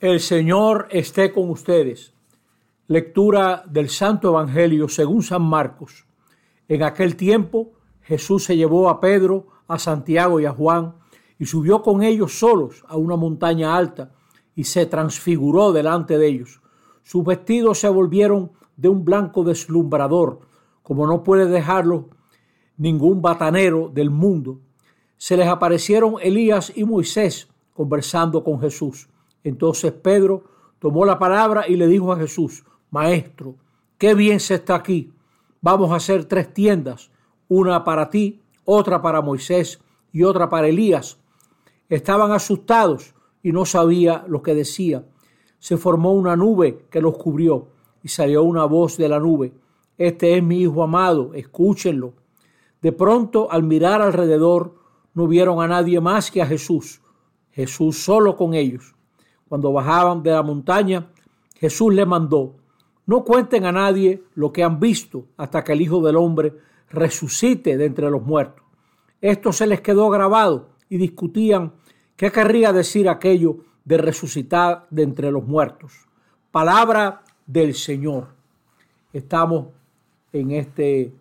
El Señor esté con ustedes. Lectura del Santo Evangelio según San Marcos. En aquel tiempo Jesús se llevó a Pedro, a Santiago y a Juan y subió con ellos solos a una montaña alta y se transfiguró delante de ellos. Sus vestidos se volvieron de un blanco deslumbrador, como no puede dejarlo ningún batanero del mundo. Se les aparecieron Elías y Moisés conversando con Jesús. Entonces Pedro tomó la palabra y le dijo a Jesús, Maestro, qué bien se está aquí. Vamos a hacer tres tiendas, una para ti, otra para Moisés y otra para Elías. Estaban asustados y no sabía lo que decía. Se formó una nube que los cubrió y salió una voz de la nube. Este es mi Hijo amado, escúchenlo. De pronto, al mirar alrededor, no vieron a nadie más que a Jesús. Jesús solo con ellos. Cuando bajaban de la montaña, Jesús le mandó, no cuenten a nadie lo que han visto hasta que el Hijo del Hombre resucite de entre los muertos. Esto se les quedó grabado y discutían qué querría decir aquello de resucitar de entre los muertos. Palabra del Señor. Estamos en este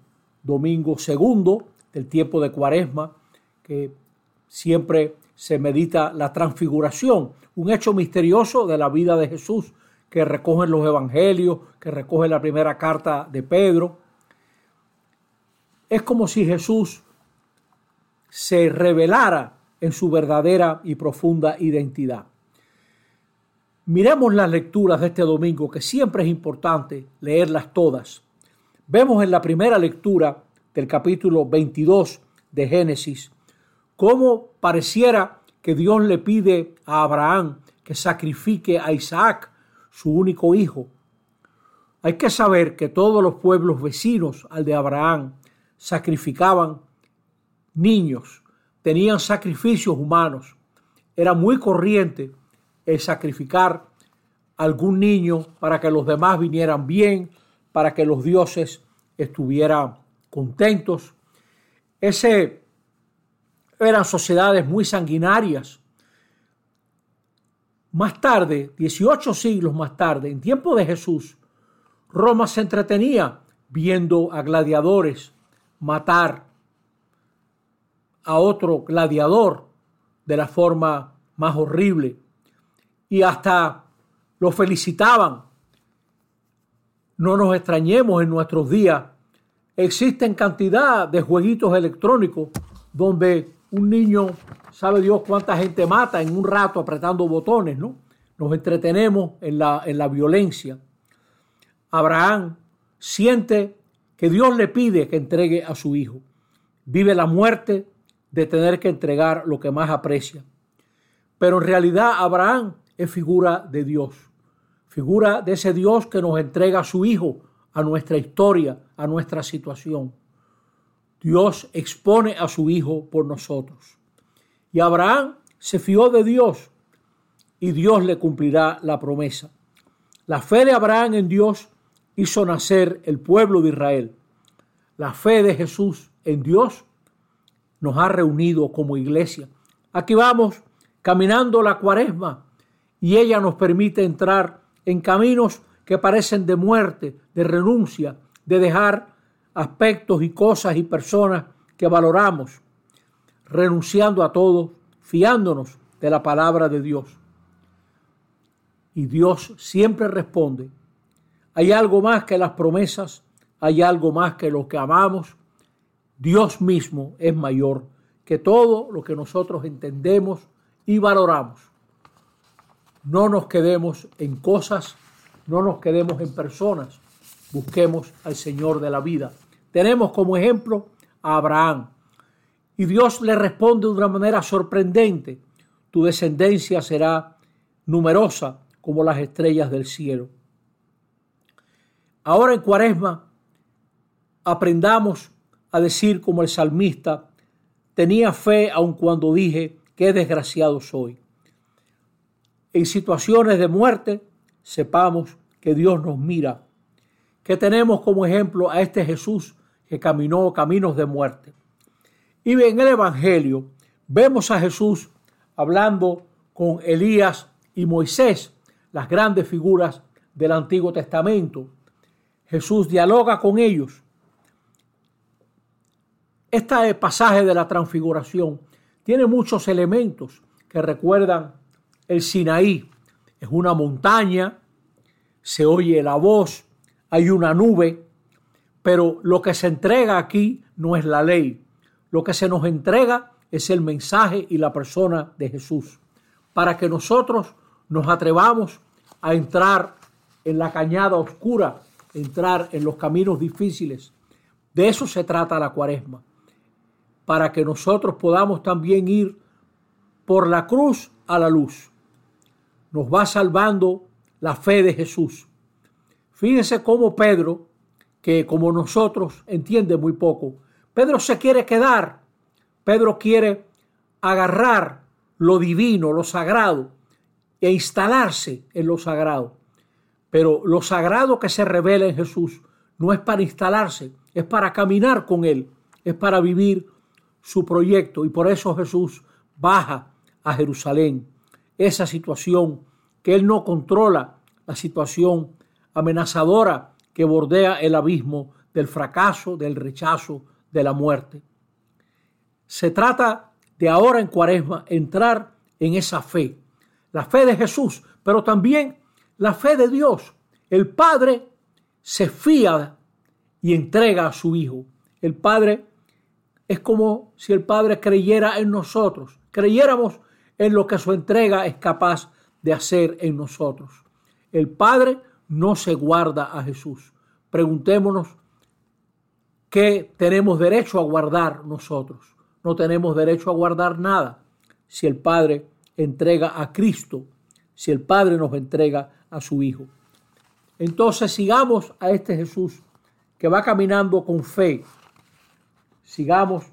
domingo segundo del tiempo de Cuaresma, que siempre se medita la transfiguración, un hecho misterioso de la vida de Jesús que recogen los evangelios, que recoge la primera carta de Pedro. Es como si Jesús se revelara en su verdadera y profunda identidad. Miremos las lecturas de este domingo, que siempre es importante leerlas todas. Vemos en la primera lectura del capítulo 22 de Génesis cómo pareciera que Dios le pide a Abraham que sacrifique a Isaac, su único hijo. Hay que saber que todos los pueblos vecinos al de Abraham sacrificaban niños, tenían sacrificios humanos. Era muy corriente el sacrificar algún niño para que los demás vinieran bien, para que los dioses estuvieran contentos. Ese eran sociedades muy sanguinarias. Más tarde, 18 siglos más tarde, en tiempo de Jesús, Roma se entretenía viendo a gladiadores matar a otro gladiador de la forma más horrible y hasta lo felicitaban. No nos extrañemos en nuestros días. Existen cantidad de jueguitos electrónicos donde un niño, sabe Dios cuánta gente mata en un rato apretando botones, ¿no? Nos entretenemos en la, en la violencia. Abraham siente que Dios le pide que entregue a su hijo. Vive la muerte de tener que entregar lo que más aprecia. Pero en realidad Abraham es figura de Dios, figura de ese Dios que nos entrega a su hijo, a nuestra historia, a nuestra situación. Dios expone a su Hijo por nosotros. Y Abraham se fió de Dios y Dios le cumplirá la promesa. La fe de Abraham en Dios hizo nacer el pueblo de Israel. La fe de Jesús en Dios nos ha reunido como iglesia. Aquí vamos caminando la cuaresma y ella nos permite entrar en caminos que parecen de muerte, de renuncia, de dejar aspectos y cosas y personas que valoramos, renunciando a todo, fiándonos de la palabra de Dios. Y Dios siempre responde, hay algo más que las promesas, hay algo más que lo que amamos. Dios mismo es mayor que todo lo que nosotros entendemos y valoramos. No nos quedemos en cosas, no nos quedemos en personas, busquemos al Señor de la vida. Tenemos como ejemplo a Abraham. Y Dios le responde de una manera sorprendente. Tu descendencia será numerosa como las estrellas del cielo. Ahora en cuaresma aprendamos a decir como el salmista, tenía fe aun cuando dije, qué desgraciado soy. En situaciones de muerte, sepamos que Dios nos mira, que tenemos como ejemplo a este Jesús que caminó caminos de muerte. Y en el Evangelio vemos a Jesús hablando con Elías y Moisés las grandes figuras del Antiguo Testamento. Jesús dialoga con ellos. Este pasaje de la transfiguración tiene muchos elementos que recuerdan el Sinaí. Es una montaña, se oye la voz, hay una nube, pero lo que se entrega aquí no es la ley. Lo que se nos entrega es el mensaje y la persona de Jesús, para que nosotros nos atrevamos a entrar en la cañada oscura, entrar en los caminos difíciles. De eso se trata la cuaresma, para que nosotros podamos también ir por la cruz a la luz. Nos va salvando la fe de Jesús. Fíjense cómo Pedro, que como nosotros entiende muy poco, Pedro se quiere quedar, Pedro quiere agarrar lo divino, lo sagrado, e instalarse en lo sagrado. Pero lo sagrado que se revela en Jesús no es para instalarse, es para caminar con Él, es para vivir su proyecto. Y por eso Jesús baja a Jerusalén. Esa situación que Él no controla, la situación amenazadora que bordea el abismo del fracaso, del rechazo, de la muerte. Se trata de ahora en cuaresma entrar en esa fe, la fe de Jesús, pero también la fe de Dios. El Padre se fía y entrega a su Hijo. El Padre es como si el Padre creyera en nosotros, creyéramos en lo que su entrega es capaz de hacer en nosotros. El Padre no se guarda a Jesús. Preguntémonos qué tenemos derecho a guardar nosotros. No tenemos derecho a guardar nada si el Padre entrega a Cristo, si el Padre nos entrega a su Hijo. Entonces sigamos a este Jesús que va caminando con fe. Sigamos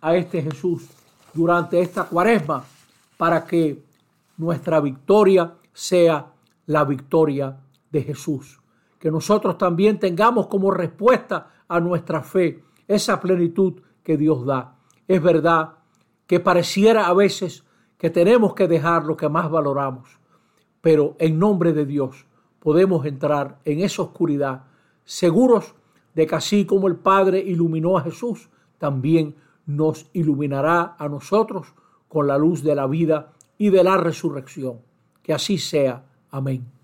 a este Jesús durante esta cuaresma para que nuestra victoria sea la victoria de Jesús. Que nosotros también tengamos como respuesta a nuestra fe esa plenitud que Dios da. Es verdad que pareciera a veces que tenemos que dejar lo que más valoramos, pero en nombre de Dios podemos entrar en esa oscuridad, seguros de que así como el Padre iluminó a Jesús, también nos iluminará a nosotros con la luz de la vida y de la resurrección. Que así sea. Amén.